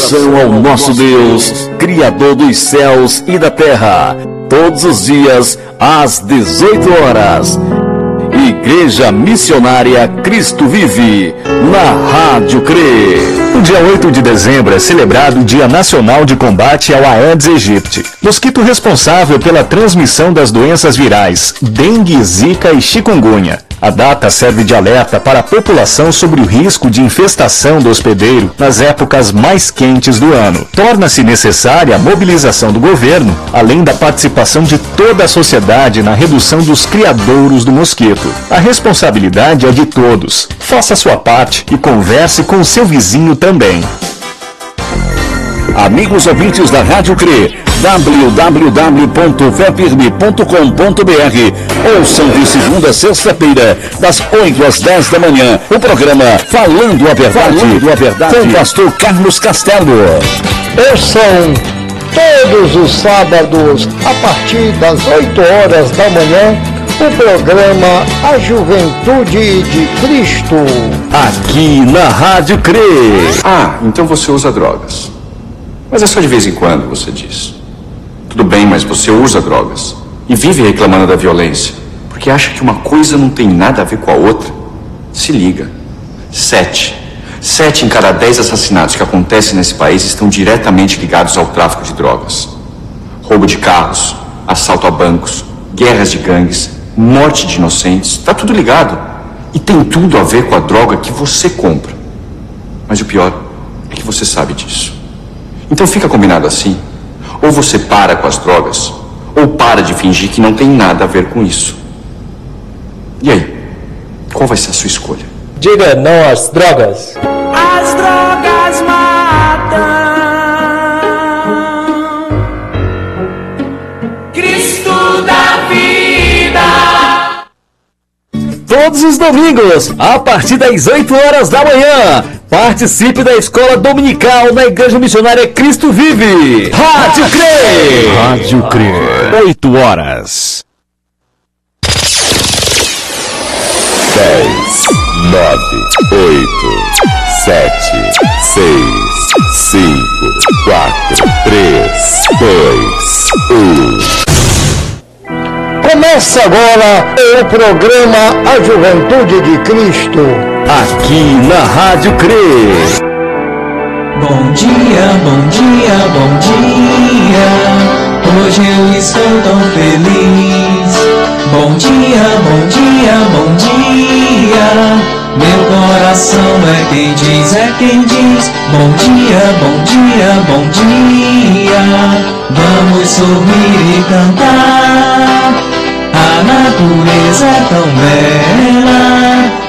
adoração ao nosso Deus, Criador dos céus e da terra, todos os dias às 18 horas. Igreja Missionária Cristo Vive, na Rádio CRE. No dia 8 de dezembro é celebrado o Dia Nacional de Combate ao Aedes aegypti, mosquito responsável pela transmissão das doenças virais dengue, zika e chikungunya. A data serve de alerta para a população sobre o risco de infestação do hospedeiro nas épocas mais quentes do ano. Torna-se necessária a mobilização do governo, além da participação de toda a sociedade na redução dos criadouros do mosquito. A responsabilidade é de todos. Faça sua parte e converse com seu vizinho também. Amigos ouvintes da Rádio CRE, www.fepirme.com.br Ouçam de segunda a sexta-feira, das 8 às 10 da manhã, o programa Falando a Verdade, Falando a Verdade. com o pastor Carlos Castelo. Ouçam todos os sábados, a partir das 8 horas da manhã, o programa A Juventude de Cristo. Aqui na Rádio CRE. Ah, então você usa drogas. Mas é só de vez em quando, você diz. Tudo bem, mas você usa drogas. E vive reclamando da violência. Porque acha que uma coisa não tem nada a ver com a outra. Se liga. Sete. Sete em cada dez assassinatos que acontecem nesse país estão diretamente ligados ao tráfico de drogas. Roubo de carros, assalto a bancos, guerras de gangues, morte de inocentes. Tá tudo ligado. E tem tudo a ver com a droga que você compra. Mas o pior é que você sabe disso. Então fica combinado assim. Ou você para com as drogas, ou para de fingir que não tem nada a ver com isso. E aí? Qual vai ser a sua escolha? Diga não às drogas. As drogas matam. Cristo da vida. Todos os domingos, a partir das 8 horas da manhã, participe da escola dominical na Igreja Missionária Cristo Vive. Rádio CRE. Rádio CRE. 8 horas. 10, 9, 8, 7, 6, 5, 4, 3, 2, 1. Começa agora o programa A Juventude de Cristo. Aqui na Rádio CRE. Bom dia, bom dia, bom dia. Hoje eu estou tão feliz. Bom dia, bom dia, bom dia. Meu coração é quem diz, é quem diz. Bom dia, bom dia, bom dia. Vamos sorrir e cantar. A natureza é tão bela.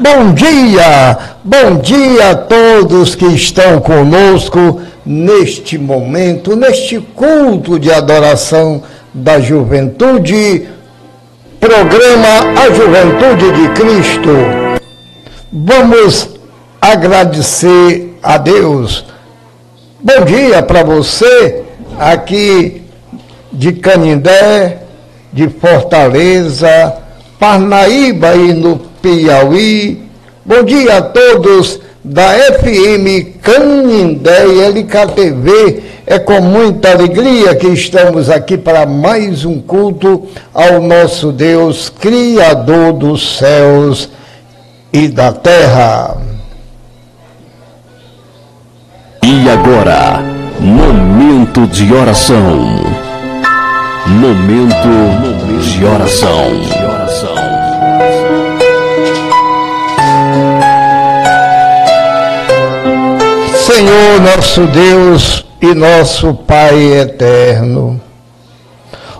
Bom dia, bom dia a todos que estão conosco neste momento, neste culto de adoração da juventude, programa A Juventude de Cristo. Vamos agradecer a Deus. Bom dia para você aqui de Canindé, de Fortaleza, Parnaíba e no Piauí. Bom dia a todos da FM Canindé e LKTV. É com muita alegria que estamos aqui para mais um culto ao nosso Deus, Criador dos céus e da terra. E agora, momento de oração. Momento de oração. Senhor nosso Deus e nosso Pai eterno.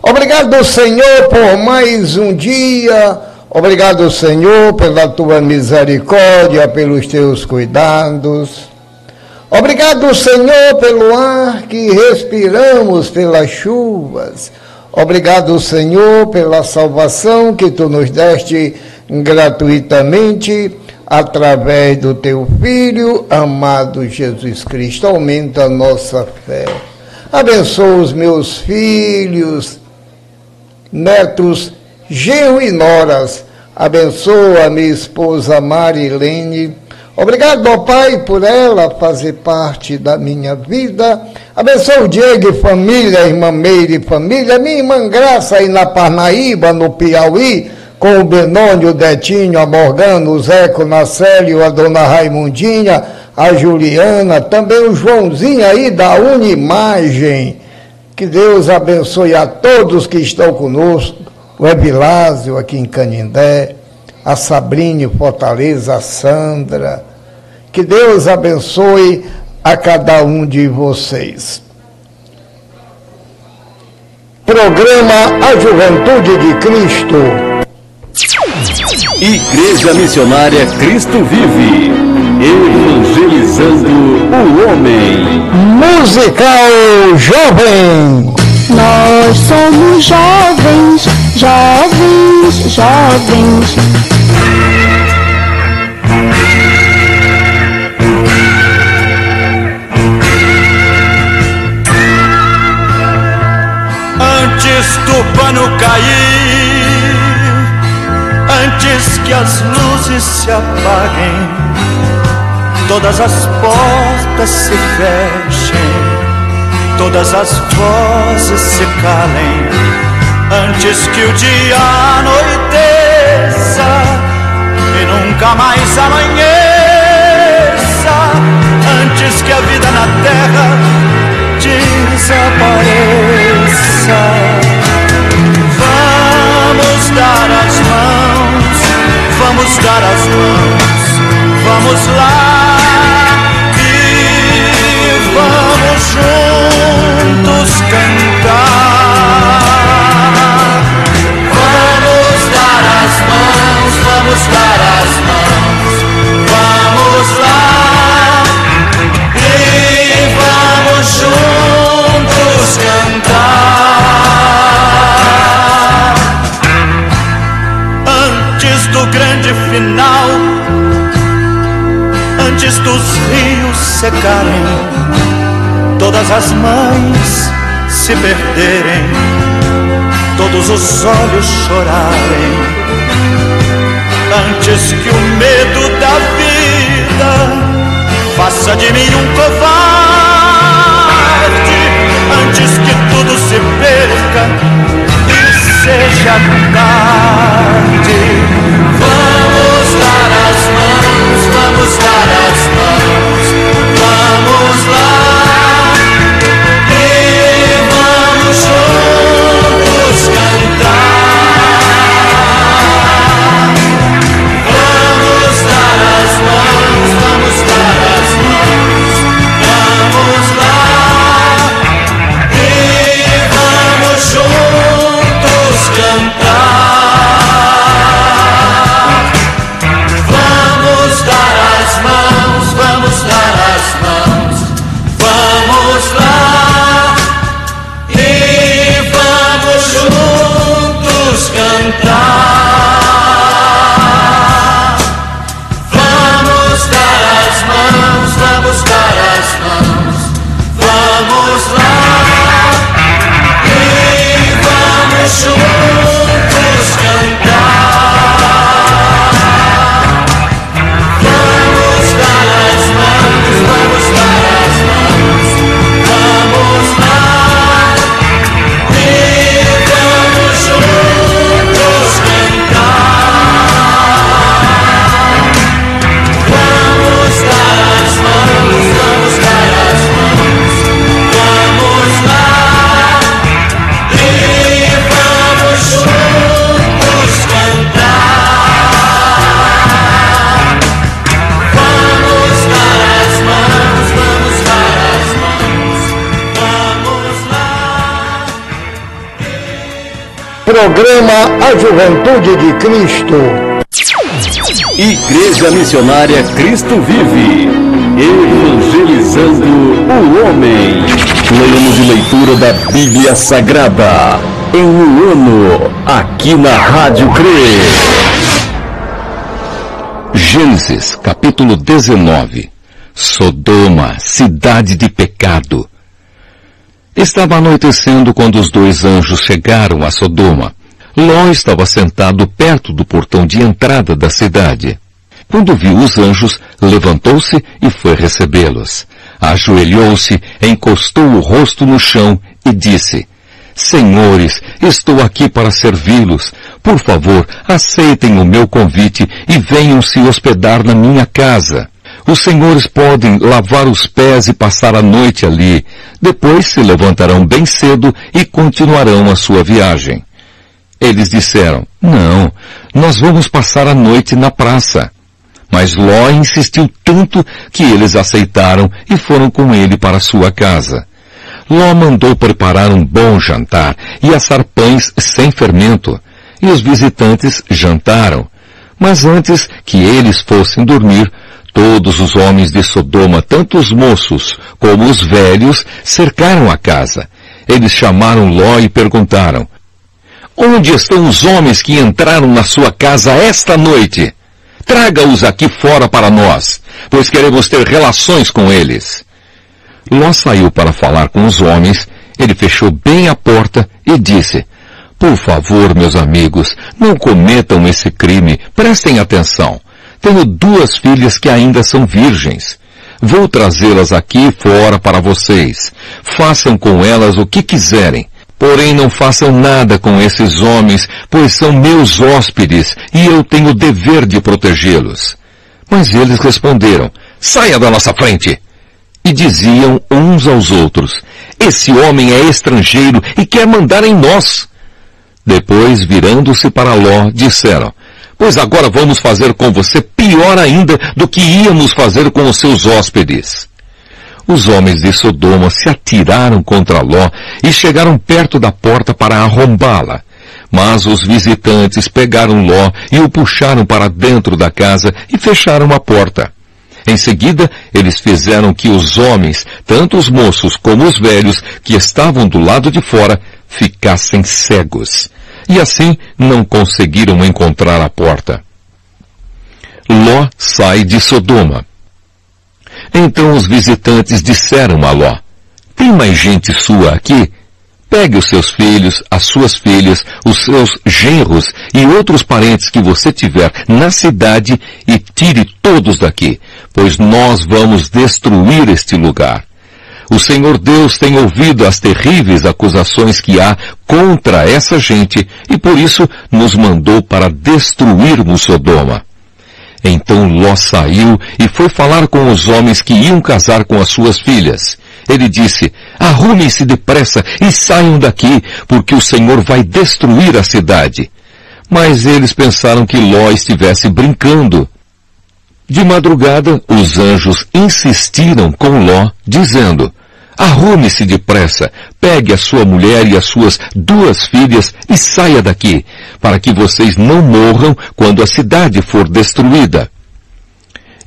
Obrigado, Senhor, por mais um dia. Obrigado, Senhor, pela tua misericórdia, pelos teus cuidados. Obrigado, Senhor, pelo ar que respiramos, pelas chuvas. Obrigado, Senhor, pela salvação que tu nos deste gratuitamente através do teu Filho amado Jesus Cristo. Aumenta a nossa fé. Abençoa os meus filhos, netos, genro e noras. Abençoa a minha esposa Marilene. Obrigado, ó Pai, por ela fazer parte da minha vida. Abençoa o Diego e família, irmã Meire e família, minha irmã Graça aí na Parnaíba, no Piauí com o Benônio, o Detinho, a Morgana, o Zeco, o Nacélio, a Dona Raimundinha, a Juliana, também o Joãozinho aí da Unimagem. Que Deus abençoe a todos que estão conosco, o Evilásio aqui em Canindé, a Sabrinho Fortaleza, a Sandra. Que Deus abençoe a cada um de vocês. Programa A Juventude de Cristo Igreja Missionária Cristo Vive, evangelizando o homem. Musical Jovem. Nós somos jovens, jovens, jovens. Antes do pano cair Antes que as luzes se apaguem, todas as portas se fechem, todas as vozes se calem. Antes que o dia anoiteça e nunca mais amanheça, antes que a vida na terra desapareça. Vamos dar mãos vamos dar as mãos, vamos lá. E vamos juntos as mães se perderem, todos os olhos chorarem, antes que o medo da vida faça de mim um covarde, antes que tudo se perca e seja tarde. Programa A Juventude de Cristo. Igreja Missionária Cristo Vive. Evangelizando o homem. Plano de leitura da Bíblia Sagrada. Em um ano, aqui na Rádio CRE. Gênesis, capítulo 19. Sodoma, cidade de pecado. Estava anoitecendo quando os dois anjos chegaram a Sodoma. Ló estava sentado perto do portão de entrada da cidade. Quando viu os anjos, levantou-se e foi recebê-los. Ajoelhou-se, encostou o rosto no chão e disse, Senhores, estou aqui para servi-los. Por favor, aceitem o meu convite e venham se hospedar na minha casa. Os senhores podem lavar os pés e passar a noite ali. Depois se levantarão bem cedo e continuarão a sua viagem. Eles disseram, não, nós vamos passar a noite na praça. Mas Ló insistiu tanto que eles aceitaram e foram com ele para sua casa. Ló mandou preparar um bom jantar e assar pães sem fermento, e os visitantes jantaram. Mas antes que eles fossem dormir, todos os homens de Sodoma, tanto os moços como os velhos, cercaram a casa. Eles chamaram Ló e perguntaram, Onde estão os homens que entraram na sua casa esta noite? Traga-os aqui fora para nós, pois queremos ter relações com eles. Ló saiu para falar com os homens, ele fechou bem a porta e disse, Por favor, meus amigos, não cometam esse crime, prestem atenção. Tenho duas filhas que ainda são virgens. Vou trazê-las aqui fora para vocês. Façam com elas o que quiserem. Porém não façam nada com esses homens, pois são meus hóspedes e eu tenho o dever de protegê-los. Mas eles responderam, saia da nossa frente! E diziam uns aos outros, esse homem é estrangeiro e quer mandar em nós. Depois, virando-se para Ló, disseram, pois agora vamos fazer com você pior ainda do que íamos fazer com os seus hóspedes. Os homens de Sodoma se atiraram contra Ló e chegaram perto da porta para arrombá-la. Mas os visitantes pegaram Ló e o puxaram para dentro da casa e fecharam a porta. Em seguida, eles fizeram que os homens, tanto os moços como os velhos, que estavam do lado de fora, ficassem cegos. E assim não conseguiram encontrar a porta. Ló sai de Sodoma. Então os visitantes disseram a Ló, tem mais gente sua aqui? Pegue os seus filhos, as suas filhas, os seus genros e outros parentes que você tiver na cidade e tire todos daqui, pois nós vamos destruir este lugar. O Senhor Deus tem ouvido as terríveis acusações que há contra essa gente e por isso nos mandou para destruirmos Sodoma. Então Ló saiu e foi falar com os homens que iam casar com as suas filhas. Ele disse, arrumem-se depressa e saiam daqui, porque o Senhor vai destruir a cidade. Mas eles pensaram que Ló estivesse brincando. De madrugada, os anjos insistiram com Ló, dizendo, Arrume-se depressa, pegue a sua mulher e as suas duas filhas e saia daqui, para que vocês não morram quando a cidade for destruída.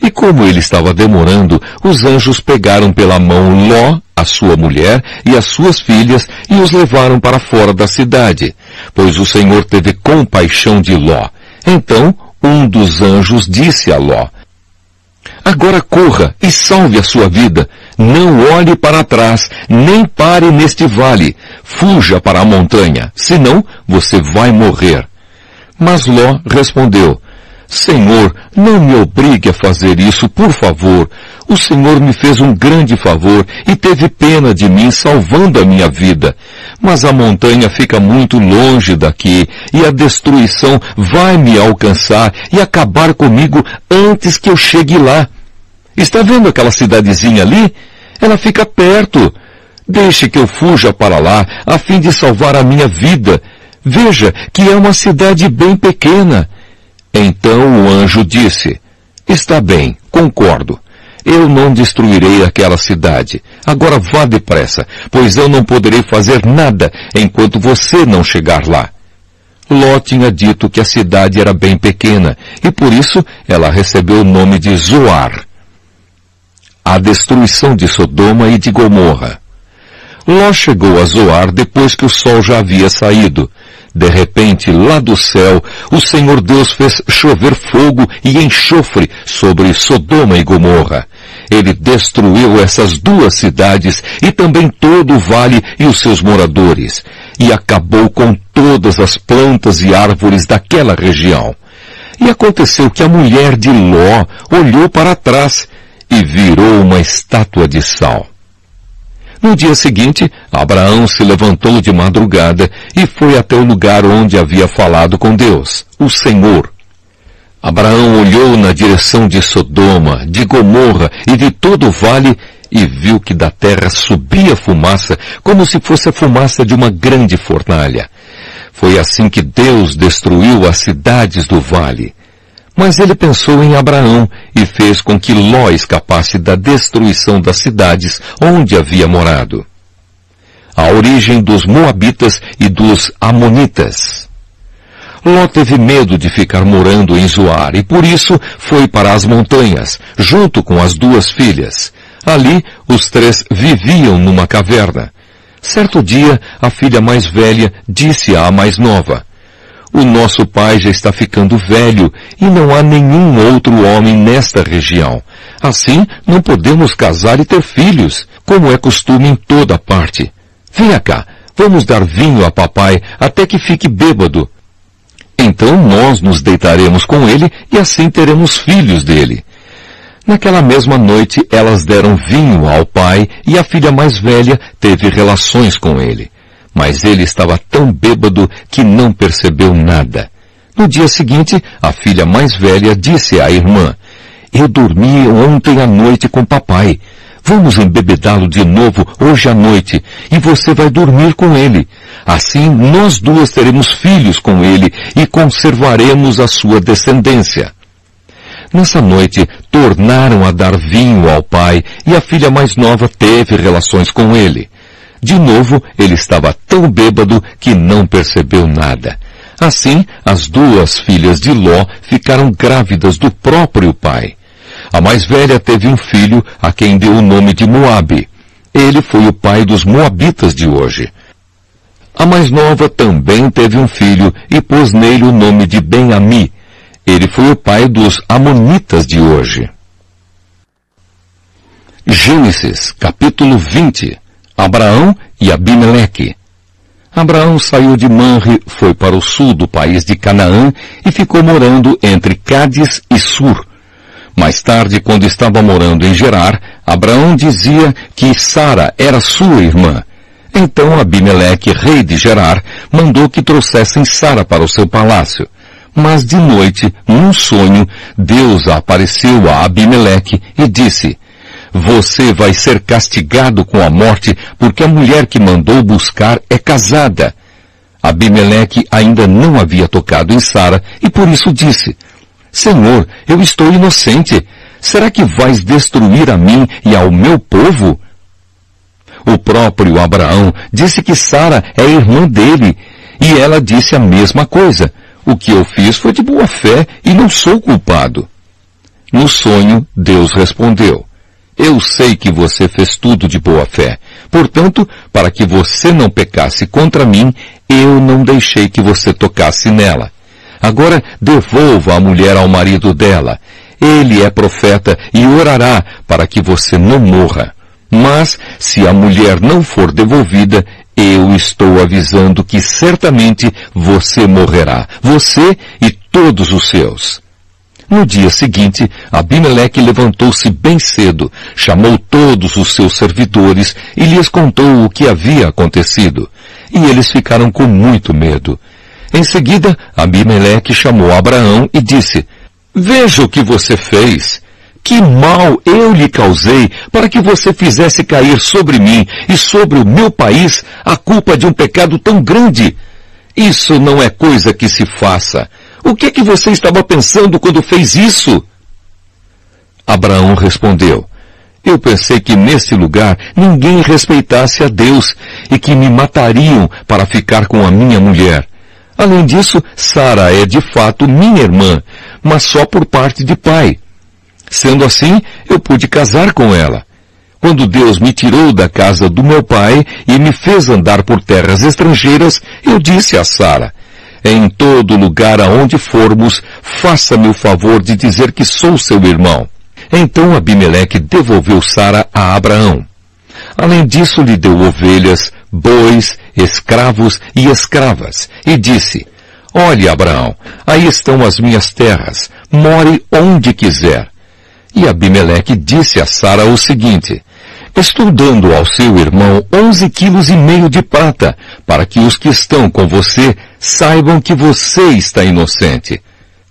E como ele estava demorando, os anjos pegaram pela mão Ló, a sua mulher e as suas filhas e os levaram para fora da cidade, pois o Senhor teve compaixão de Ló. Então um dos anjos disse a Ló, Agora corra e salve a sua vida. Não olhe para trás, nem pare neste vale. Fuja para a montanha, senão você vai morrer. Mas Ló respondeu, Senhor, não me obrigue a fazer isso, por favor. O Senhor me fez um grande favor e teve pena de mim salvando a minha vida. Mas a montanha fica muito longe daqui e a destruição vai me alcançar e acabar comigo antes que eu chegue lá. Está vendo aquela cidadezinha ali? Ela fica perto. Deixe que eu fuja para lá a fim de salvar a minha vida. Veja que é uma cidade bem pequena então o anjo disse, está bem, concordo. Eu não destruirei aquela cidade. Agora vá depressa, pois eu não poderei fazer nada enquanto você não chegar lá. Ló tinha dito que a cidade era bem pequena e por isso ela recebeu o nome de Zoar. A destruição de Sodoma e de Gomorra. Ló chegou a Zoar depois que o sol já havia saído. De repente, lá do céu, o Senhor Deus fez chover fogo e enxofre sobre Sodoma e Gomorra. Ele destruiu essas duas cidades e também todo o vale e os seus moradores, e acabou com todas as plantas e árvores daquela região. E aconteceu que a mulher de Ló olhou para trás e virou uma estátua de sal. No dia seguinte, Abraão se levantou de madrugada e foi até o lugar onde havia falado com Deus, o Senhor. Abraão olhou na direção de Sodoma, de Gomorra e de todo o vale e viu que da terra subia fumaça, como se fosse a fumaça de uma grande fornalha. Foi assim que Deus destruiu as cidades do vale. Mas ele pensou em Abraão e fez com que Ló escapasse da destruição das cidades onde havia morado. A origem dos Moabitas e dos Amonitas. Ló teve medo de ficar morando em Zoar e por isso foi para as montanhas, junto com as duas filhas. Ali, os três viviam numa caverna. Certo dia, a filha mais velha disse à mais nova, o nosso pai já está ficando velho e não há nenhum outro homem nesta região. Assim, não podemos casar e ter filhos, como é costume em toda parte. Venha cá, vamos dar vinho a papai até que fique bêbado. Então nós nos deitaremos com ele e assim teremos filhos dele. Naquela mesma noite elas deram vinho ao pai e a filha mais velha teve relações com ele mas ele estava tão bêbado que não percebeu nada. No dia seguinte, a filha mais velha disse à irmã, eu dormi ontem à noite com papai. Vamos embebedá-lo de novo hoje à noite e você vai dormir com ele. Assim nós duas teremos filhos com ele e conservaremos a sua descendência. Nessa noite, tornaram a dar vinho ao pai e a filha mais nova teve relações com ele. De novo, ele estava tão bêbado que não percebeu nada. Assim, as duas filhas de Ló ficaram grávidas do próprio pai. A mais velha teve um filho a quem deu o nome de Moabe. Ele foi o pai dos Moabitas de hoje. A mais nova também teve um filho e pôs nele o nome de Ben-Ami. Ele foi o pai dos Amonitas de hoje. Gênesis, capítulo 20 Abraão e Abimeleque. Abraão saiu de Manre, foi para o sul do país de Canaã e ficou morando entre Cádiz e Sur. Mais tarde, quando estava morando em Gerar, Abraão dizia que Sara era sua irmã. Então Abimeleque, rei de Gerar, mandou que trouxessem Sara para o seu palácio. Mas de noite, num sonho, Deus apareceu a Abimeleque e disse, você vai ser castigado com a morte porque a mulher que mandou buscar é casada. Abimeleque ainda não havia tocado em Sara e por isso disse, Senhor, eu estou inocente. Será que vais destruir a mim e ao meu povo? O próprio Abraão disse que Sara é irmã dele e ela disse a mesma coisa. O que eu fiz foi de boa fé e não sou culpado. No sonho, Deus respondeu, eu sei que você fez tudo de boa fé. Portanto, para que você não pecasse contra mim, eu não deixei que você tocasse nela. Agora devolva a mulher ao marido dela. Ele é profeta e orará para que você não morra. Mas, se a mulher não for devolvida, eu estou avisando que certamente você morrerá, você e todos os seus. No dia seguinte, Abimeleque levantou-se bem cedo, chamou todos os seus servidores e lhes contou o que havia acontecido. E eles ficaram com muito medo. Em seguida, Abimeleque chamou Abraão e disse, Veja o que você fez. Que mal eu lhe causei para que você fizesse cair sobre mim e sobre o meu país a culpa de um pecado tão grande. Isso não é coisa que se faça. O que é que você estava pensando quando fez isso? Abraão respondeu, eu pensei que nesse lugar ninguém respeitasse a Deus e que me matariam para ficar com a minha mulher. Além disso, Sara é de fato minha irmã, mas só por parte de pai. Sendo assim, eu pude casar com ela. Quando Deus me tirou da casa do meu pai e me fez andar por terras estrangeiras, eu disse a Sara, em todo lugar aonde formos, faça-me o favor de dizer que sou seu irmão. Então Abimeleque devolveu Sara a Abraão. Além disso, lhe deu ovelhas, bois, escravos e escravas, e disse, Olhe, Abraão, aí estão as minhas terras, more onde quiser. E Abimeleque disse a Sara o seguinte, Estou dando ao seu irmão onze quilos e meio de prata, para que os que estão com você saibam que você está inocente.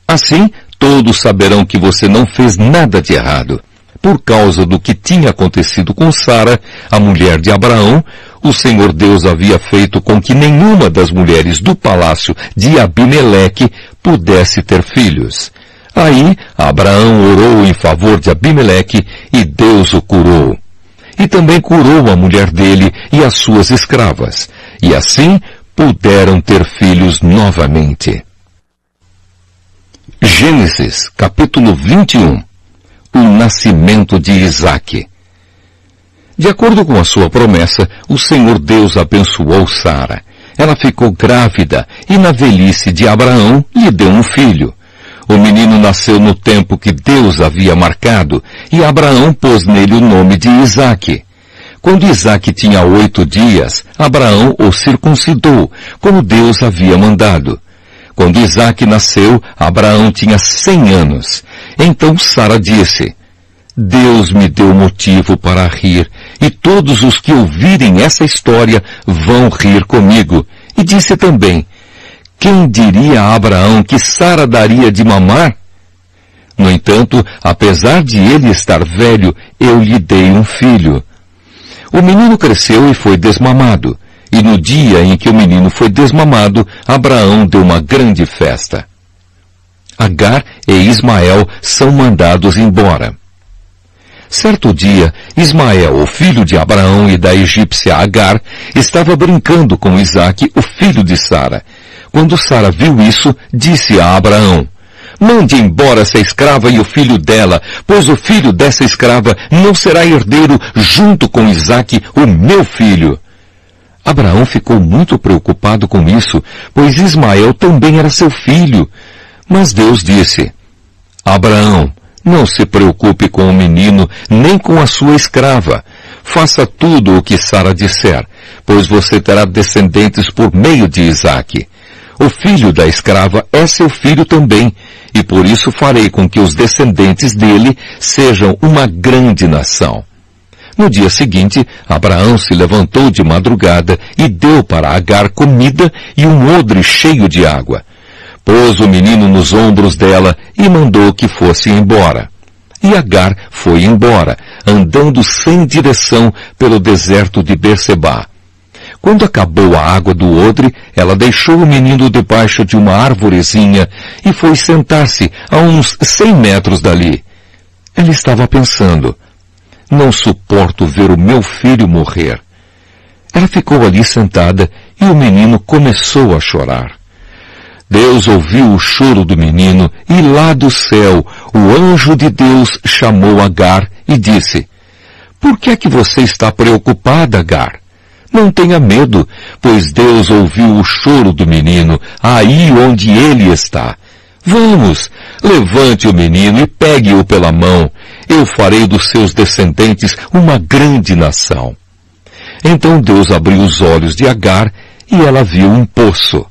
Assim, todos saberão que você não fez nada de errado. Por causa do que tinha acontecido com Sara, a mulher de Abraão, o Senhor Deus havia feito com que nenhuma das mulheres do palácio de Abimeleque pudesse ter filhos. Aí Abraão orou em favor de Abimeleque e Deus o curou. E também curou a mulher dele e as suas escravas. E assim puderam ter filhos novamente. Gênesis capítulo 21 O nascimento de Isaac De acordo com a sua promessa, o Senhor Deus abençoou Sara. Ela ficou grávida e na velhice de Abraão lhe deu um filho. O menino nasceu no tempo que Deus havia marcado e Abraão pôs nele o nome de Isaque. Quando Isaac tinha oito dias, Abraão o circuncidou, como Deus havia mandado. Quando Isaac nasceu, Abraão tinha cem anos. Então Sara disse, Deus me deu motivo para rir, e todos os que ouvirem essa história vão rir comigo. E disse também, quem diria a Abraão que Sara daria de mamar? No entanto, apesar de ele estar velho, eu lhe dei um filho. O menino cresceu e foi desmamado. E no dia em que o menino foi desmamado, Abraão deu uma grande festa. Agar e Ismael são mandados embora. Certo dia, Ismael, o filho de Abraão e da egípcia Agar, estava brincando com Isaque, o filho de Sara. Quando Sara viu isso, disse a Abraão, Mande embora essa escrava e o filho dela, pois o filho dessa escrava não será herdeiro junto com Isaque, o meu filho. Abraão ficou muito preocupado com isso, pois Ismael também era seu filho. Mas Deus disse, Abraão, não se preocupe com o menino, nem com a sua escrava. Faça tudo o que Sara disser, pois você terá descendentes por meio de Isaque. O filho da escrava é seu filho também, e por isso farei com que os descendentes dele sejam uma grande nação. No dia seguinte, Abraão se levantou de madrugada e deu para Agar comida e um odre cheio de água. Pôs o menino nos ombros dela e mandou que fosse embora. E Agar foi embora, andando sem direção pelo deserto de Berseba. Quando acabou a água do odre, ela deixou o menino debaixo de uma arvorezinha e foi sentar-se a uns cem metros dali. Ela estava pensando, não suporto ver o meu filho morrer. Ela ficou ali sentada e o menino começou a chorar. Deus ouviu o choro do menino e lá do céu o anjo de Deus chamou Agar e disse, Por que é que você está preocupada, Agar? Não tenha medo, pois Deus ouviu o choro do menino aí onde ele está. Vamos, levante o menino e pegue-o pela mão. Eu farei dos seus descendentes uma grande nação. Então Deus abriu os olhos de Agar e ela viu um poço.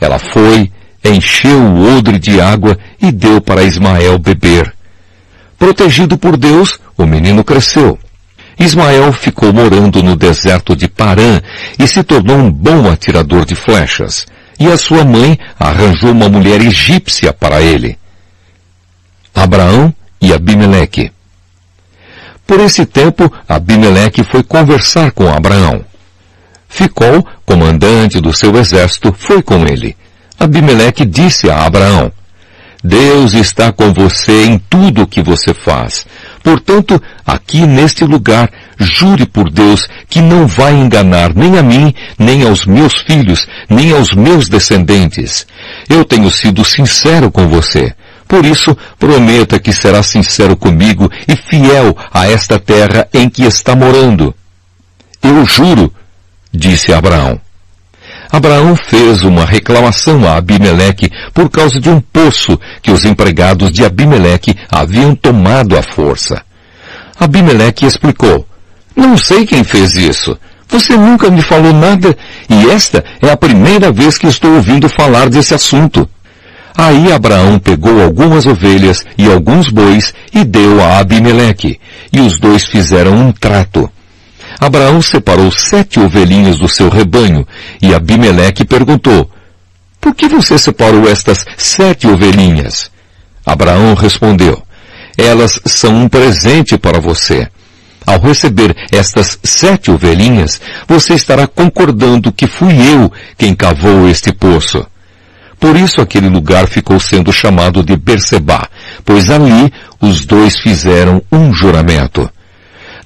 Ela foi, encheu o odre de água e deu para Ismael beber. Protegido por Deus, o menino cresceu. Ismael ficou morando no deserto de Parã e se tornou um bom atirador de flechas. E a sua mãe arranjou uma mulher egípcia para ele. Abraão e Abimeleque. Por esse tempo, Abimeleque foi conversar com Abraão. Ficou, comandante do seu exército, foi com ele. Abimeleque disse a Abraão, Deus está com você em tudo o que você faz. Portanto, aqui neste lugar, jure por Deus que não vai enganar nem a mim, nem aos meus filhos, nem aos meus descendentes. Eu tenho sido sincero com você. Por isso, prometa que será sincero comigo e fiel a esta terra em que está morando. Eu juro, disse Abraão. Abraão fez uma reclamação a Abimeleque por causa de um poço que os empregados de Abimeleque haviam tomado à força. Abimeleque explicou, não sei quem fez isso. Você nunca me falou nada e esta é a primeira vez que estou ouvindo falar desse assunto. Aí Abraão pegou algumas ovelhas e alguns bois e deu a Abimeleque, e os dois fizeram um trato. Abraão separou sete ovelhinhas do seu rebanho, e Abimeleque perguntou, Por que você separou estas sete ovelhinhas? Abraão respondeu, Elas são um presente para você. Ao receber estas sete ovelhinhas, você estará concordando que fui eu quem cavou este poço. Por isso aquele lugar ficou sendo chamado de Berseba, pois ali os dois fizeram um juramento.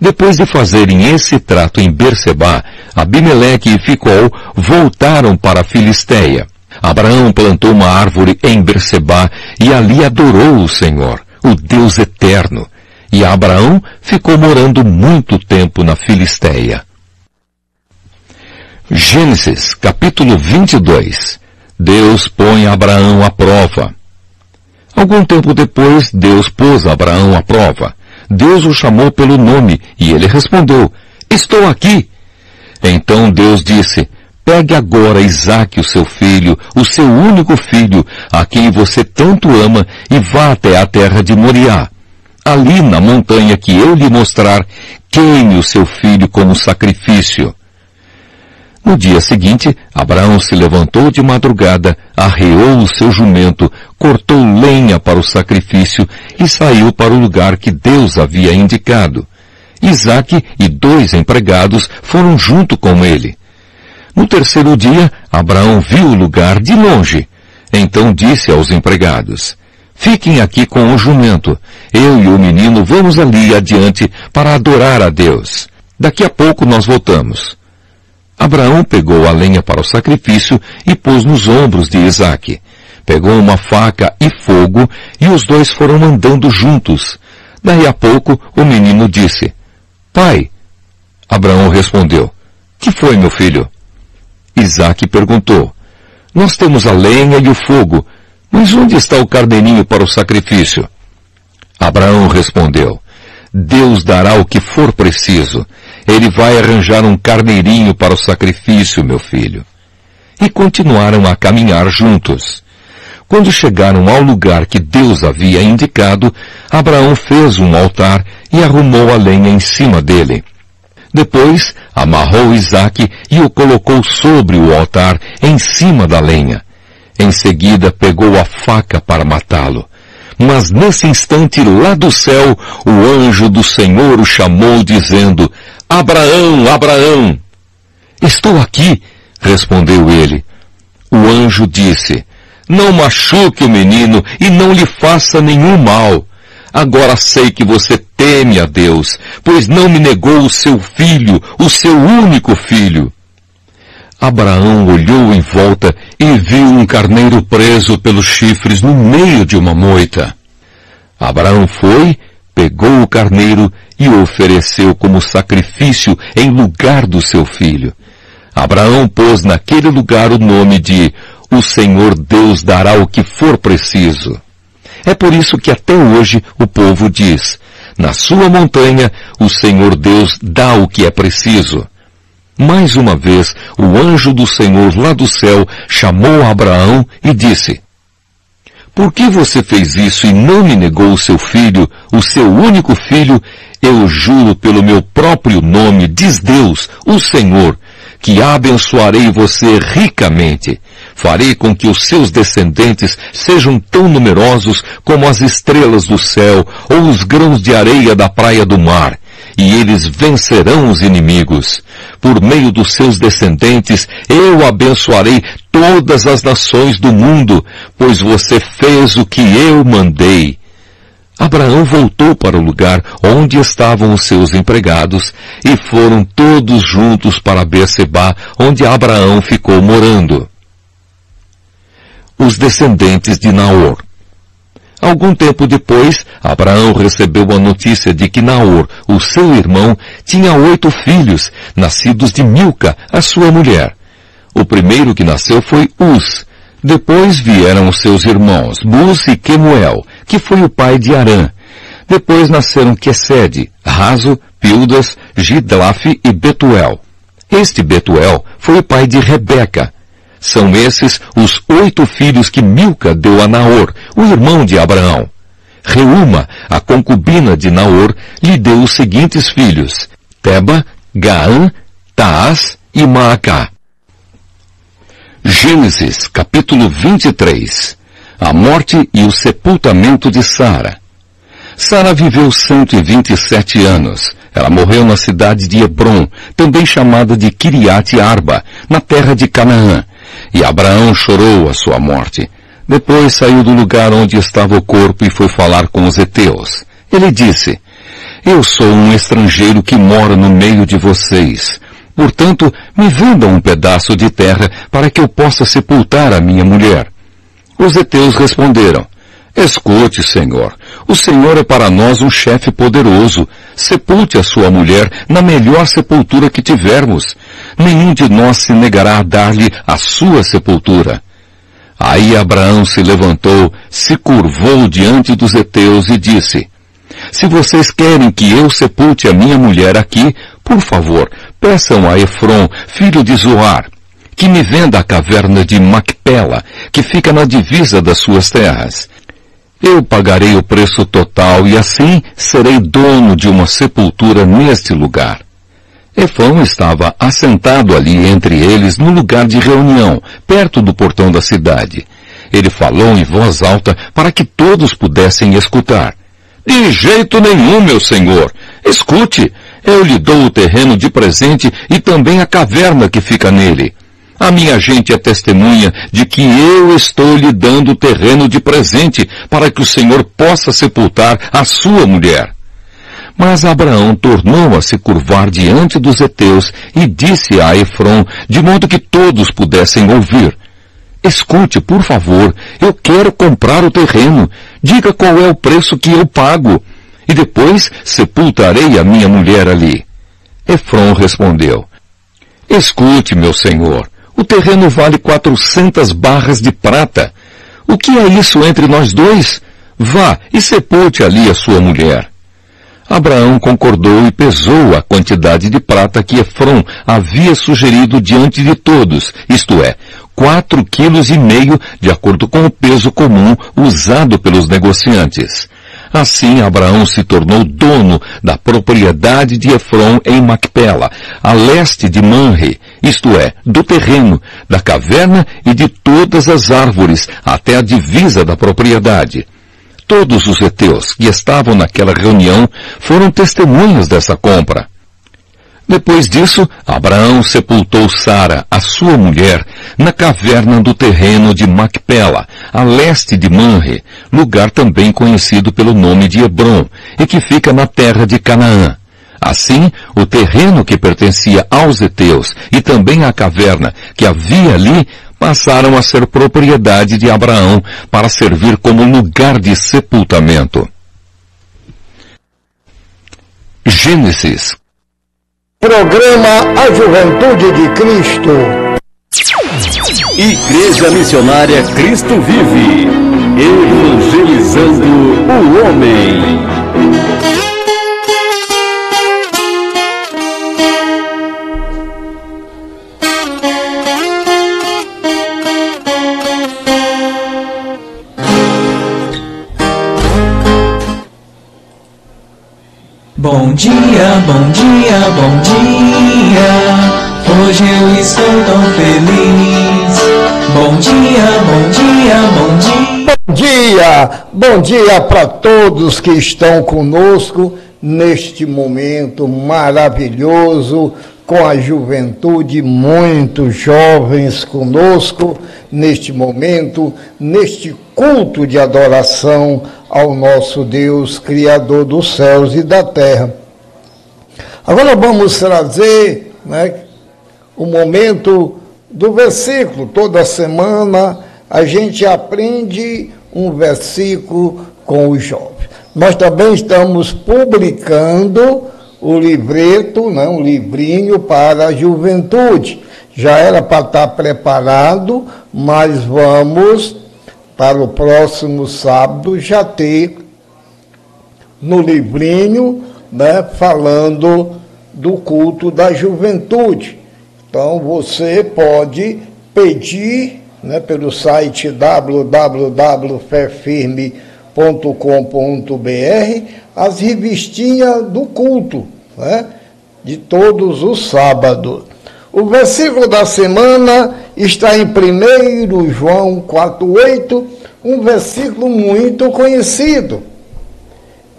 Depois de fazerem esse trato em Berseba, Abimeleque e Ficol voltaram para a Filisteia. Abraão plantou uma árvore em Berseba e ali adorou o Senhor, o Deus eterno. E Abraão ficou morando muito tempo na Filisteia. Gênesis capítulo 22 Deus põe Abraão à prova. Algum tempo depois, Deus pôs Abraão à prova. Deus o chamou pelo nome e ele respondeu, Estou aqui. Então Deus disse, Pegue agora Isaque, o seu filho, o seu único filho, a quem você tanto ama, e vá até a terra de Moriá. Ali na montanha que eu lhe mostrar, queime o seu filho como sacrifício. No dia seguinte, Abraão se levantou de madrugada, arreou o seu jumento, cortou lenha para o sacrifício e saiu para o lugar que Deus havia indicado. Isaac e dois empregados foram junto com ele. No terceiro dia, Abraão viu o lugar de longe. Então disse aos empregados, Fiquem aqui com o jumento. Eu e o menino vamos ali adiante para adorar a Deus. Daqui a pouco nós voltamos. Abraão pegou a lenha para o sacrifício e pôs nos ombros de Isaque. Pegou uma faca e fogo e os dois foram andando juntos. Daí a pouco o menino disse, Pai. Abraão respondeu, Que foi, meu filho? Isaque perguntou, Nós temos a lenha e o fogo, mas onde está o cardeirinho para o sacrifício? Abraão respondeu, Deus dará o que for preciso. Ele vai arranjar um carneirinho para o sacrifício, meu filho. E continuaram a caminhar juntos. Quando chegaram ao lugar que Deus havia indicado, Abraão fez um altar e arrumou a lenha em cima dele. Depois, amarrou Isaque e o colocou sobre o altar, em cima da lenha. Em seguida, pegou a faca para matá-lo. Mas nesse instante, lá do céu, o anjo do Senhor o chamou, dizendo, Abraão, Abraão! Estou aqui, respondeu ele. O anjo disse, não machuque o menino e não lhe faça nenhum mal. Agora sei que você teme a Deus, pois não me negou o seu filho, o seu único filho. Abraão olhou em volta e viu um carneiro preso pelos chifres no meio de uma moita. Abraão foi, pegou o carneiro e o ofereceu como sacrifício em lugar do seu filho. Abraão pôs naquele lugar o nome de O Senhor Deus dará o que for preciso. É por isso que até hoje o povo diz, na sua montanha o Senhor Deus dá o que é preciso. Mais uma vez, o anjo do Senhor lá do céu chamou Abraão e disse, Por que você fez isso e não me negou o seu filho, o seu único filho? Eu juro pelo meu próprio nome, diz Deus, o Senhor, que abençoarei você ricamente. Farei com que os seus descendentes sejam tão numerosos como as estrelas do céu ou os grãos de areia da praia do mar e eles vencerão os inimigos. Por meio dos seus descendentes, eu abençoarei todas as nações do mundo, pois você fez o que eu mandei. Abraão voltou para o lugar onde estavam os seus empregados e foram todos juntos para Berseba, onde Abraão ficou morando. Os descendentes de Naor. Algum tempo depois, Abraão recebeu a notícia de que Naor, o seu irmão, tinha oito filhos, nascidos de Milca, a sua mulher. O primeiro que nasceu foi Uz. Depois vieram os seus irmãos, Bus e Quemuel, que foi o pai de Arã. Depois nasceram Quesede, Raso, Pildas, Gidlaf e Betuel. Este Betuel foi o pai de Rebeca. São esses os oito filhos que Milca deu a Naor, o irmão de Abraão. Reuma, a concubina de Naor, lhe deu os seguintes filhos, Teba, Gaã, Taás e Maacá. Gênesis, capítulo 23. A morte e o sepultamento de Sara. Sara viveu 127 anos. Ela morreu na cidade de Hebron, também chamada de Kiriat Arba, na terra de Canaã. E Abraão chorou a sua morte. Depois saiu do lugar onde estava o corpo e foi falar com os heteus. Ele disse, Eu sou um estrangeiro que mora no meio de vocês. Portanto, me vendam um pedaço de terra para que eu possa sepultar a minha mulher. Os heteus responderam, Escute, Senhor, o Senhor é para nós um chefe poderoso. Sepulte a sua mulher na melhor sepultura que tivermos. Nenhum de nós se negará a dar-lhe a sua sepultura. Aí Abraão se levantou, se curvou diante dos heteus e disse, Se vocês querem que eu sepulte a minha mulher aqui, por favor, peçam a Efron, filho de Zoar, que me venda a caverna de Macpela, que fica na divisa das suas terras. Eu pagarei o preço total e assim serei dono de uma sepultura neste lugar. Efron estava assentado ali entre eles no lugar de reunião, perto do portão da cidade. Ele falou em voz alta para que todos pudessem escutar. De jeito nenhum, meu senhor. Escute, eu lhe dou o terreno de presente e também a caverna que fica nele. A minha gente é testemunha de que eu estou lhe dando o terreno de presente para que o Senhor possa sepultar a sua mulher. Mas Abraão tornou a se curvar diante dos heteus e disse a Efron, de modo que todos pudessem ouvir, Escute, por favor, eu quero comprar o terreno. Diga qual é o preço que eu pago e depois sepultarei a minha mulher ali. Efron respondeu, Escute, meu senhor, o terreno vale quatrocentas barras de prata. O que é isso entre nós dois? Vá e sepulte ali a sua mulher. Abraão concordou e pesou a quantidade de prata que Efron havia sugerido diante de todos, isto é, quatro quilos e meio, de acordo com o peso comum usado pelos negociantes. Assim Abraão se tornou dono da propriedade de Efron em Macpela, a leste de Manre, isto é, do terreno, da caverna e de todas as árvores, até a divisa da propriedade. Todos os heteus que estavam naquela reunião foram testemunhas dessa compra. Depois disso, Abraão sepultou Sara, a sua mulher, na caverna do terreno de Macpela, a leste de Manre, lugar também conhecido pelo nome de Hebron, e que fica na terra de Canaã. Assim, o terreno que pertencia aos heteus e também a caverna que havia ali passaram a ser propriedade de Abraão para servir como lugar de sepultamento. Gênesis Programa A Juventude de Cristo. Igreja Missionária Cristo Vive. Evangelizando o homem. Bom dia, bom dia, bom dia. Hoje eu estou tão feliz. Bom dia, bom dia, bom dia. Bom dia, bom dia para todos que estão conosco neste momento maravilhoso, com a juventude, muitos jovens conosco neste momento, neste culto de adoração ao nosso Deus, Criador dos céus e da terra. Agora vamos trazer né, o momento do versículo. Toda semana a gente aprende um versículo com os jovens. Nós também estamos publicando o livreto, né, um livrinho para a juventude. Já era para estar preparado, mas vamos para o próximo sábado já ter no livrinho né, falando do culto da juventude. Então você pode pedir né, pelo site www.fefirme.com.br as revistinhas do culto, né, de todos os sábados. O versículo da semana está em 1 João 4,8, um versículo muito conhecido.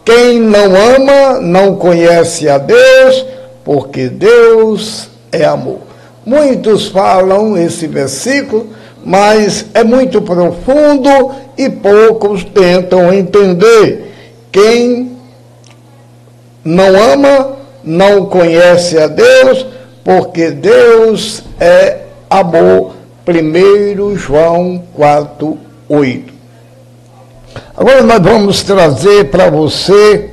Quem não ama não conhece a Deus, porque Deus é amor. Muitos falam esse versículo, mas é muito profundo e poucos tentam entender. Quem não ama não conhece a Deus, porque Deus é amor. 1 João 4, 8. Agora nós vamos trazer para você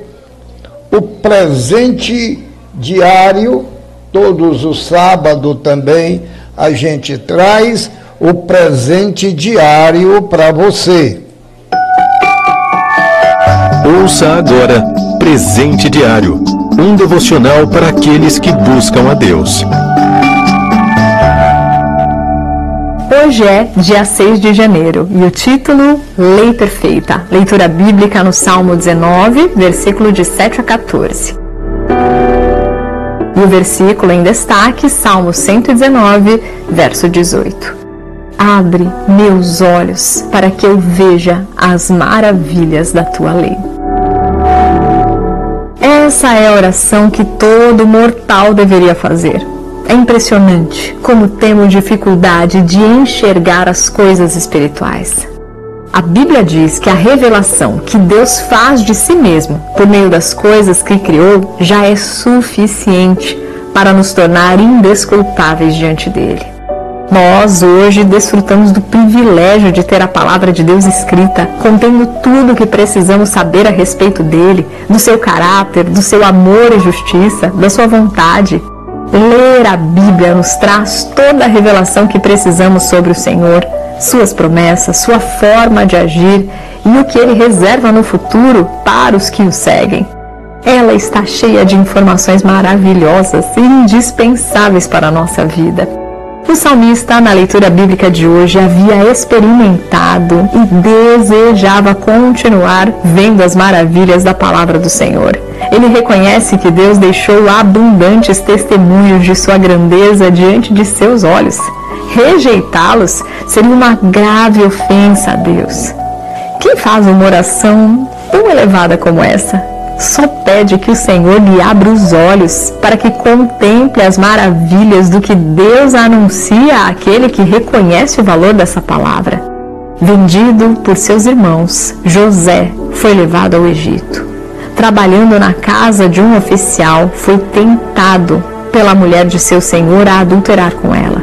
o presente diário, todos os sábados também a gente traz o presente diário para você. Ouça agora Presente Diário um devocional para aqueles que buscam a Deus. Hoje é dia 6 de janeiro e o título Lei Perfeita. Leitura bíblica no Salmo 19, versículo de 7 a 14. E o versículo em destaque, Salmo 119, verso 18. Abre meus olhos para que eu veja as maravilhas da tua lei. Essa é a oração que todo mortal deveria fazer. É impressionante como temos dificuldade de enxergar as coisas espirituais. A Bíblia diz que a revelação que Deus faz de si mesmo por meio das coisas que criou já é suficiente para nos tornar indesculpáveis diante dele. Nós hoje desfrutamos do privilégio de ter a palavra de Deus escrita, contendo tudo o que precisamos saber a respeito dele, do seu caráter, do seu amor e justiça, da sua vontade. Ler a Bíblia nos traz toda a revelação que precisamos sobre o Senhor, suas promessas, sua forma de agir e o que ele reserva no futuro para os que o seguem. Ela está cheia de informações maravilhosas e indispensáveis para a nossa vida. O salmista, na leitura bíblica de hoje, havia experimentado e desejava continuar vendo as maravilhas da palavra do Senhor. Ele reconhece que Deus deixou abundantes testemunhos de sua grandeza diante de seus olhos. Rejeitá-los seria uma grave ofensa a Deus. Quem faz uma oração tão elevada como essa? Só pede que o Senhor lhe abra os olhos para que contemple as maravilhas do que Deus anuncia àquele que reconhece o valor dessa palavra. Vendido por seus irmãos, José foi levado ao Egito. Trabalhando na casa de um oficial, foi tentado pela mulher de seu senhor a adulterar com ela.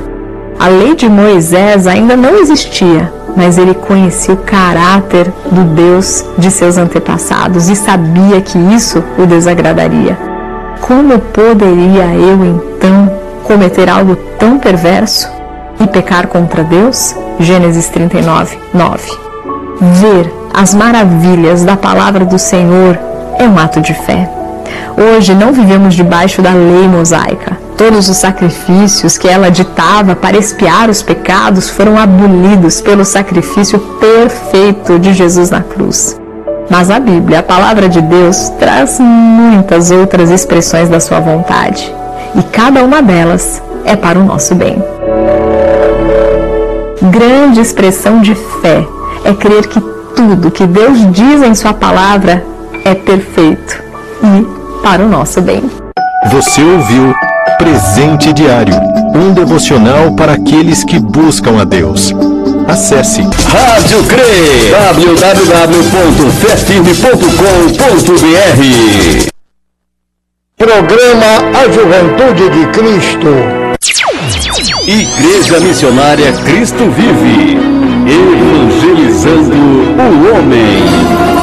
A lei de Moisés ainda não existia, mas ele conhecia o caráter do Deus de seus antepassados e sabia que isso o desagradaria. Como poderia eu então cometer algo tão perverso e pecar contra Deus? Gênesis 39, 9. Ver as maravilhas da palavra do Senhor é um ato de fé. Hoje não vivemos debaixo da lei mosaica. Todos os sacrifícios que ela ditava para expiar os pecados foram abolidos pelo sacrifício perfeito de Jesus na cruz. Mas a Bíblia, a palavra de Deus, traz muitas outras expressões da sua vontade. E cada uma delas é para o nosso bem. Grande expressão de fé é crer que tudo que Deus diz em Sua palavra é perfeito e para o nosso bem. Você ouviu Presente Diário um devocional para aqueles que buscam a Deus. Acesse Rádio CRE www.festive.com.br Programa A Juventude de Cristo. Igreja Missionária Cristo Vive Evangelizando o Homem.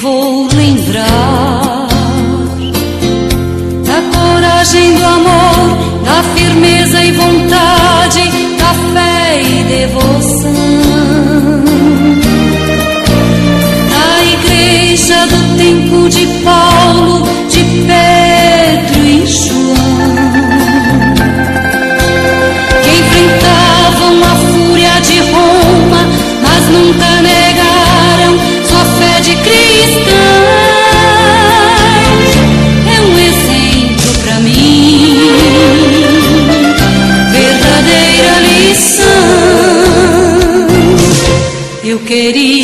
vou lembrar. quería.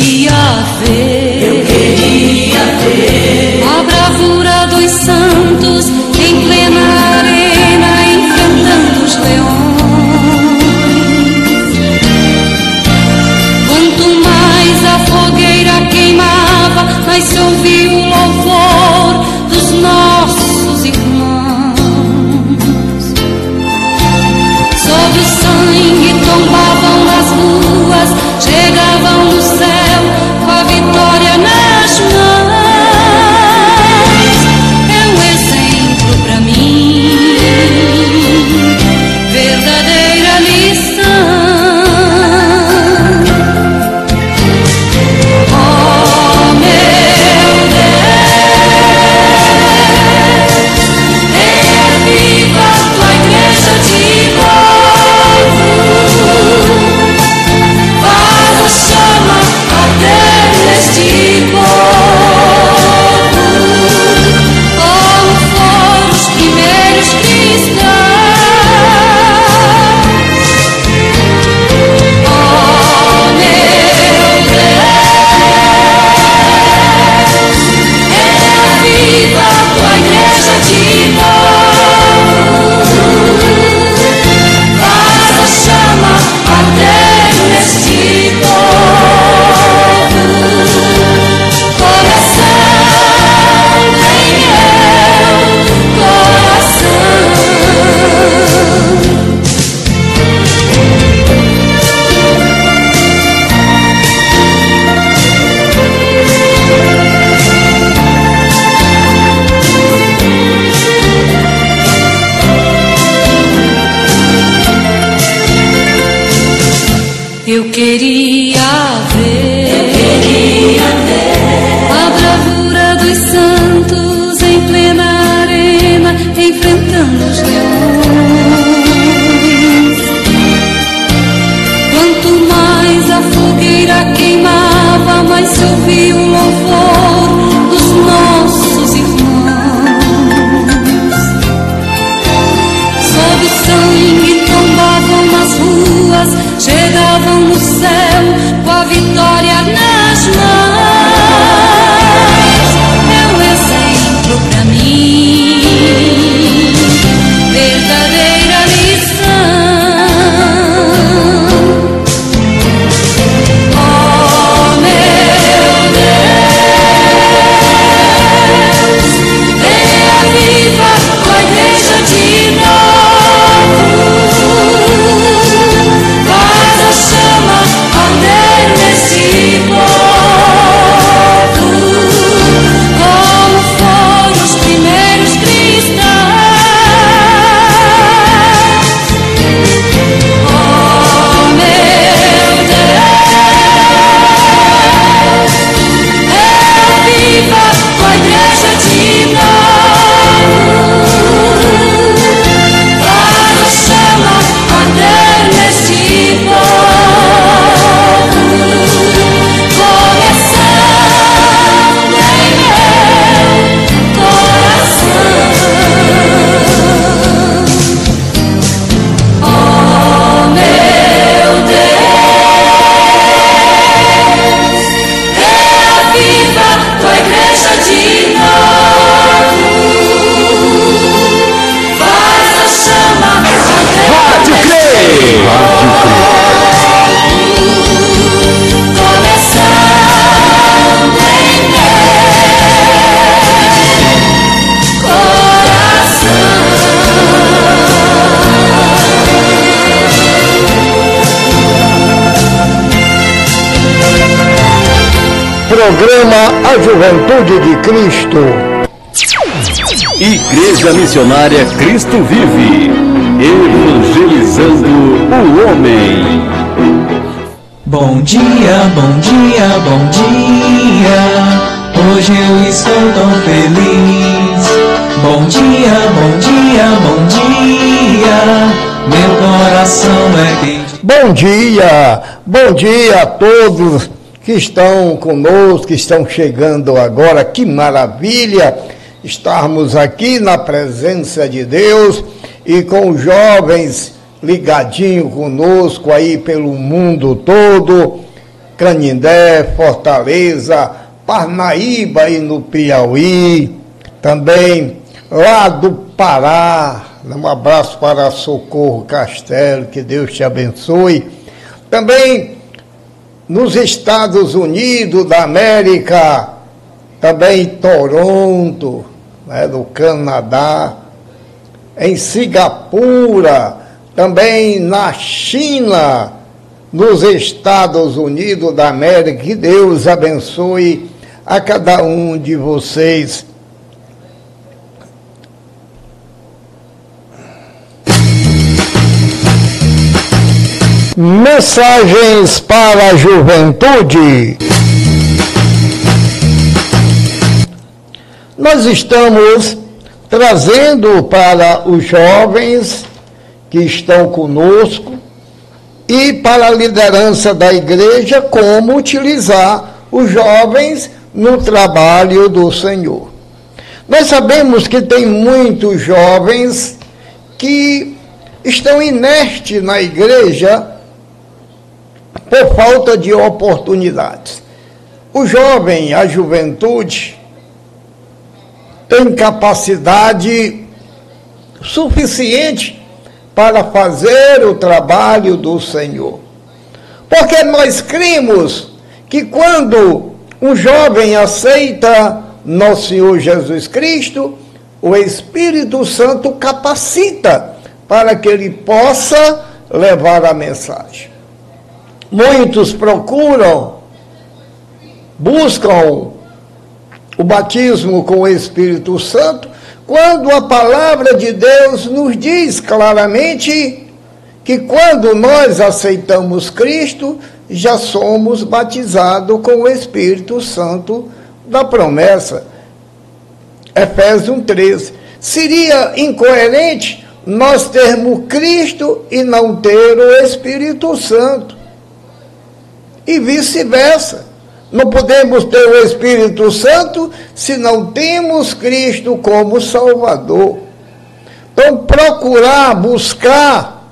Bom dia, bom dia, bom dia. Hoje eu estou tão feliz. Bom dia, bom dia, bom dia. Meu coração é quente. Bom dia, bom dia a todos que estão conosco, que estão chegando agora. Que maravilha estarmos aqui na presença de Deus e com os jovens ligadinho conosco aí pelo mundo todo, Canindé, Fortaleza, Parnaíba e no Piauí, também lá do Pará, um abraço para Socorro Castelo, que Deus te abençoe. Também nos Estados Unidos da América, também em Toronto, né, no Canadá, em Singapura, também na China, nos Estados Unidos da América. Que Deus abençoe a cada um de vocês. Mensagens para a juventude. Nós estamos trazendo para os jovens que estão conosco e para a liderança da igreja como utilizar os jovens no trabalho do Senhor. Nós sabemos que tem muitos jovens que estão inertes na igreja por falta de oportunidades. O jovem, a juventude, tem capacidade suficiente para fazer o trabalho do Senhor. Porque nós cremos que quando um jovem aceita nosso Senhor Jesus Cristo, o Espírito Santo capacita para que ele possa levar a mensagem. Muitos procuram, buscam o batismo com o Espírito Santo, quando a palavra de Deus nos diz claramente que quando nós aceitamos Cristo, já somos batizados com o Espírito Santo da promessa. Efésios 13. Seria incoerente nós termos Cristo e não ter o Espírito Santo e vice-versa. Não podemos ter o Espírito Santo se não temos Cristo como Salvador. Então, procurar, buscar,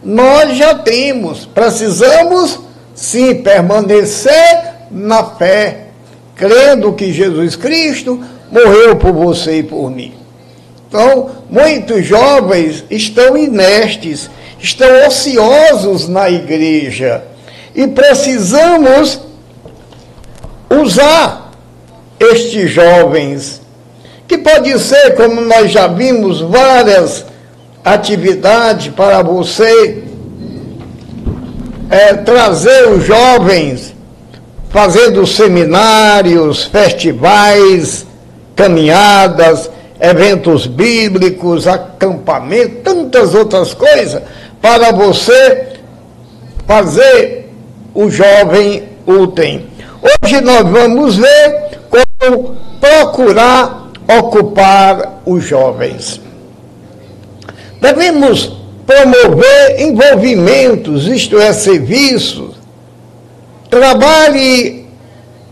nós já temos. Precisamos, sim, permanecer na fé, crendo que Jesus Cristo morreu por você e por mim. Então, muitos jovens estão inestes, estão ociosos na igreja e precisamos usar estes jovens, que pode ser, como nós já vimos, várias atividades para você é, trazer os jovens fazendo seminários, festivais, caminhadas, eventos bíblicos, acampamento, tantas outras coisas, para você fazer o jovem útil. Hoje nós vamos ver como procurar ocupar os jovens. Devemos promover envolvimentos, isto é, serviços. Trabalhe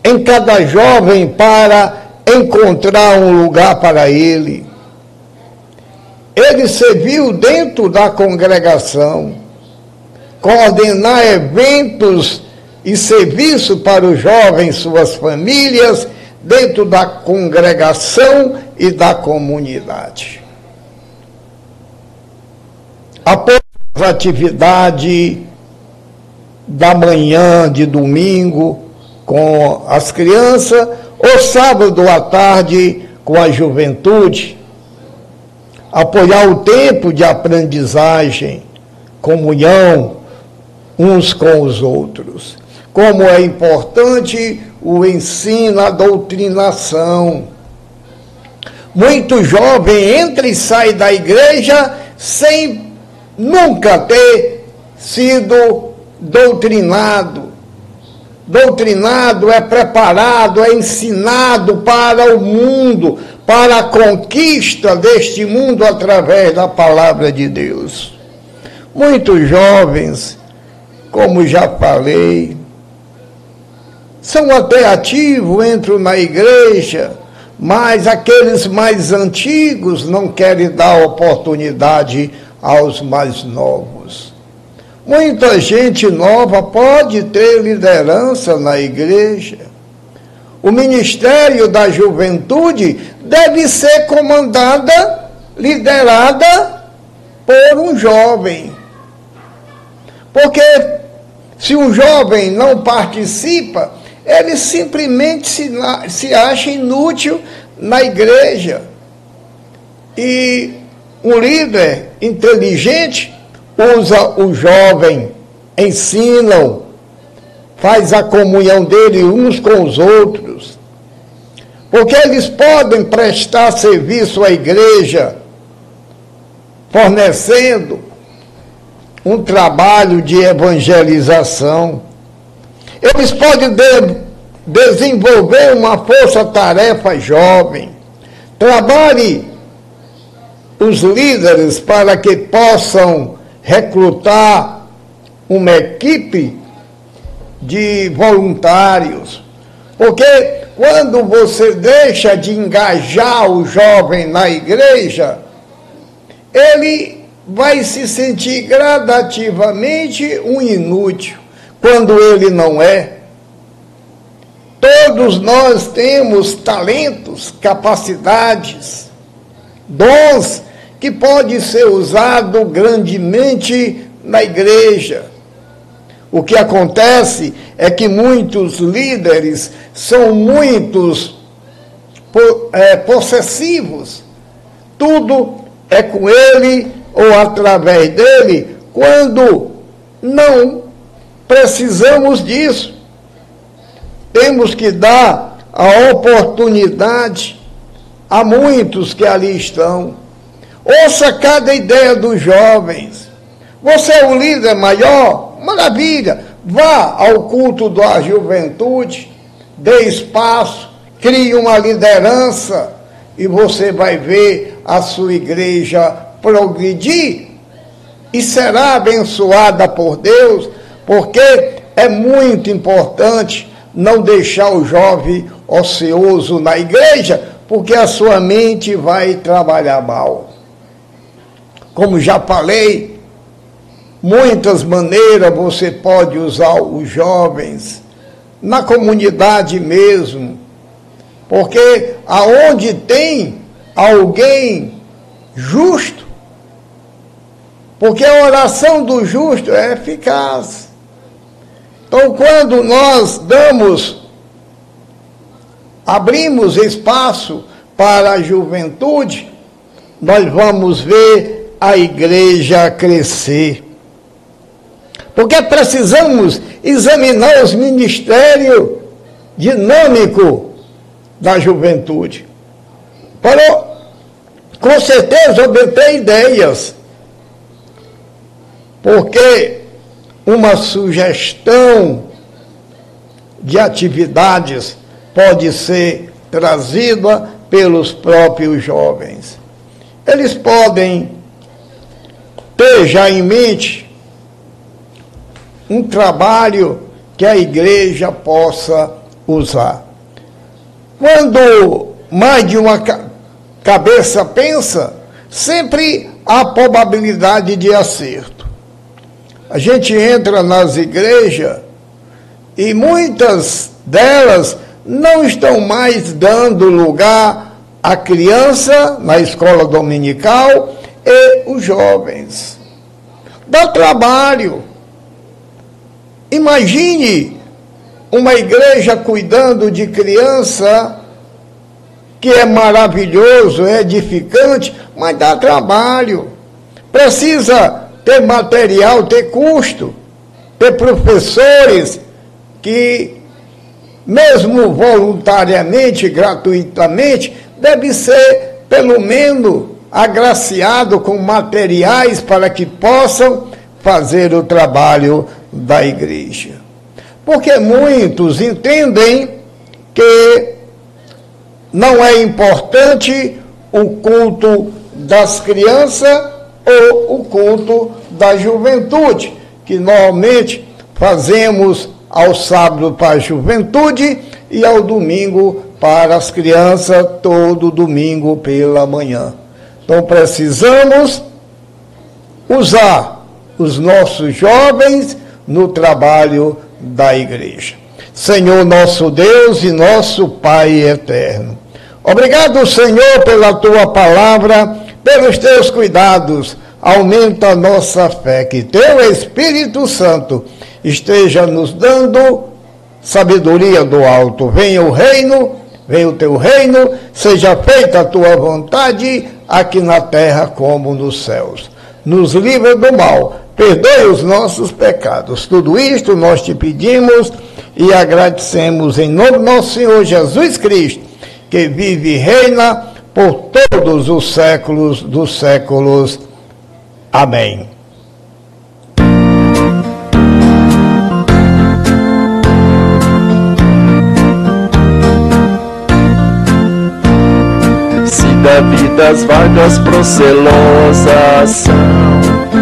em cada jovem para encontrar um lugar para ele. Ele serviu dentro da congregação coordenar eventos e serviço para os jovens, suas famílias, dentro da congregação e da comunidade. Após a atividade da manhã de domingo com as crianças, ou sábado à tarde com a juventude, apoiar o tempo de aprendizagem, comunhão, uns com os outros. Como é importante o ensino, a doutrinação. Muito jovem entra e sai da igreja sem nunca ter sido doutrinado. Doutrinado é preparado, é ensinado para o mundo, para a conquista deste mundo através da palavra de Deus. Muitos jovens, como já falei, são até ativos, entram na igreja, mas aqueles mais antigos não querem dar oportunidade aos mais novos. Muita gente nova pode ter liderança na igreja. O ministério da juventude deve ser comandada, liderada por um jovem. Porque se um jovem não participa, ele simplesmente se, se acha inútil na igreja. E um líder inteligente usa o jovem, ensina faz a comunhão dele uns com os outros. Porque eles podem prestar serviço à igreja, fornecendo um trabalho de evangelização. Eles podem de, desenvolver uma força-tarefa jovem. Trabalhe os líderes para que possam recrutar uma equipe de voluntários. Porque quando você deixa de engajar o jovem na igreja, ele vai se sentir gradativamente um inútil quando ele não é. Todos nós temos talentos, capacidades, dons que pode ser usado grandemente na igreja. O que acontece é que muitos líderes são muitos é, possessivos. Tudo é com ele ou através dele, quando não Precisamos disso. Temos que dar a oportunidade a muitos que ali estão. Ouça cada ideia dos jovens. Você é um líder maior? Maravilha! Vá ao culto da juventude, dê espaço, crie uma liderança e você vai ver a sua igreja progredir e será abençoada por Deus porque é muito importante não deixar o jovem ocioso na igreja, porque a sua mente vai trabalhar mal. Como já falei, muitas maneiras você pode usar os jovens na comunidade mesmo, porque aonde tem alguém justo, porque a oração do justo é eficaz. Então, quando nós damos, abrimos espaço para a juventude, nós vamos ver a igreja crescer. Porque precisamos examinar os ministérios dinâmicos da juventude. Para, com certeza, obter ideias. Porque uma sugestão de atividades pode ser trazida pelos próprios jovens. Eles podem ter já em mente um trabalho que a igreja possa usar. Quando mais de uma cabeça pensa, sempre há probabilidade de acerto. A gente entra nas igrejas e muitas delas não estão mais dando lugar à criança na escola dominical e os jovens. Dá trabalho. Imagine uma igreja cuidando de criança, que é maravilhoso, é edificante, mas dá trabalho. Precisa ter material, ter custo, ter professores que mesmo voluntariamente, gratuitamente, deve ser pelo menos agraciado com materiais para que possam fazer o trabalho da igreja. Porque muitos entendem que não é importante o culto das crianças ou o culto da juventude, que normalmente fazemos ao sábado para a juventude e ao domingo para as crianças, todo domingo pela manhã. Então precisamos usar os nossos jovens no trabalho da igreja. Senhor nosso Deus e nosso Pai eterno. Obrigado, Senhor, pela tua palavra, pelos teus cuidados. Aumenta a nossa fé, que teu Espírito Santo esteja nos dando sabedoria do alto. Venha o reino, venha o teu reino, seja feita a tua vontade, aqui na terra como nos céus. Nos livra do mal, perdoe os nossos pecados. Tudo isto nós te pedimos e agradecemos em nome do nosso Senhor Jesus Cristo, que vive e reina por todos os séculos dos séculos. Amém. Se da vida as vagas procelosas são,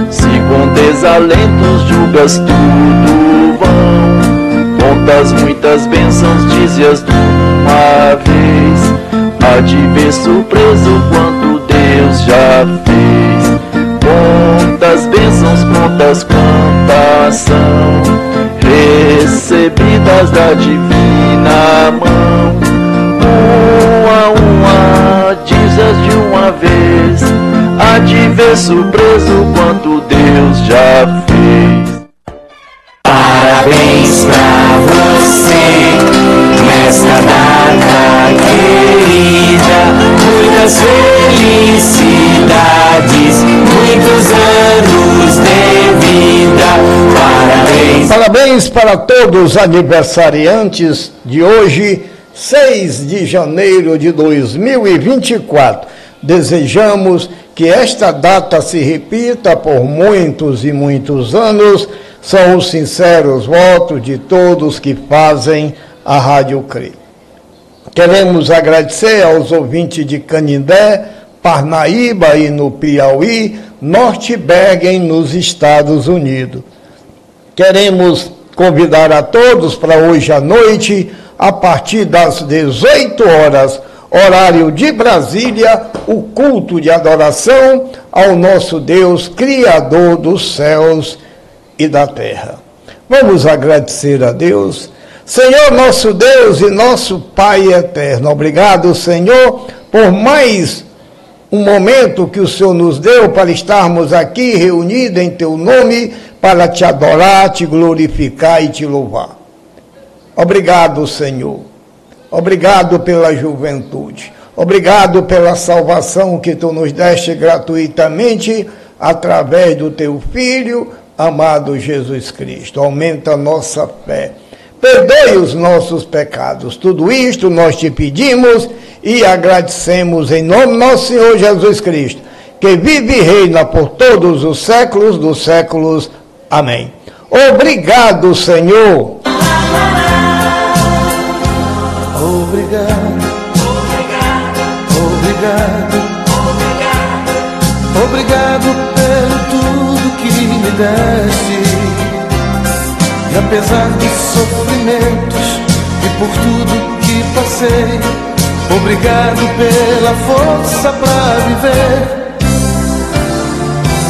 se com desalentos julgas tudo vão, contas muitas bênçãos, dizias de uma vez, há de ver surpreso quanto Deus já fez. Quantas bênçãos, quantas quantas são recebidas da divina mão. Uma a uma, dizes de uma vez, há de ver surpreso quanto Deus já fez. Parabéns pra você nesta data. Muitas felicidades, muitos anos de vida. Parabéns. Parabéns para todos os aniversariantes de hoje, 6 de janeiro de 2024. Desejamos que esta data se repita por muitos e muitos anos. São os sinceros votos de todos que fazem a Rádio CRI. Queremos agradecer aos ouvintes de Canindé, Parnaíba e no Piauí, Norte Bergen nos Estados Unidos. Queremos convidar a todos para hoje à noite, a partir das 18 horas, horário de Brasília, o culto de adoração ao nosso Deus, Criador dos céus e da terra. Vamos agradecer a Deus. Senhor nosso Deus e nosso Pai eterno, obrigado, Senhor, por mais um momento que o Senhor nos deu para estarmos aqui reunidos em Teu nome, para te adorar, te glorificar e te louvar. Obrigado, Senhor. Obrigado pela juventude. Obrigado pela salvação que tu nos deste gratuitamente através do teu Filho, amado Jesus Cristo. Aumenta a nossa fé. Perdoe os nossos pecados. Tudo isto nós te pedimos e agradecemos em nome do nosso Senhor Jesus Cristo, que vive e reina por todos os séculos dos séculos. Amém. Obrigado, Senhor. Obrigado, obrigado, obrigado, obrigado pelo tudo que me deste. Apesar dos sofrimentos e por tudo que passei, obrigado pela força para viver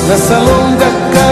nessa longa caminhada.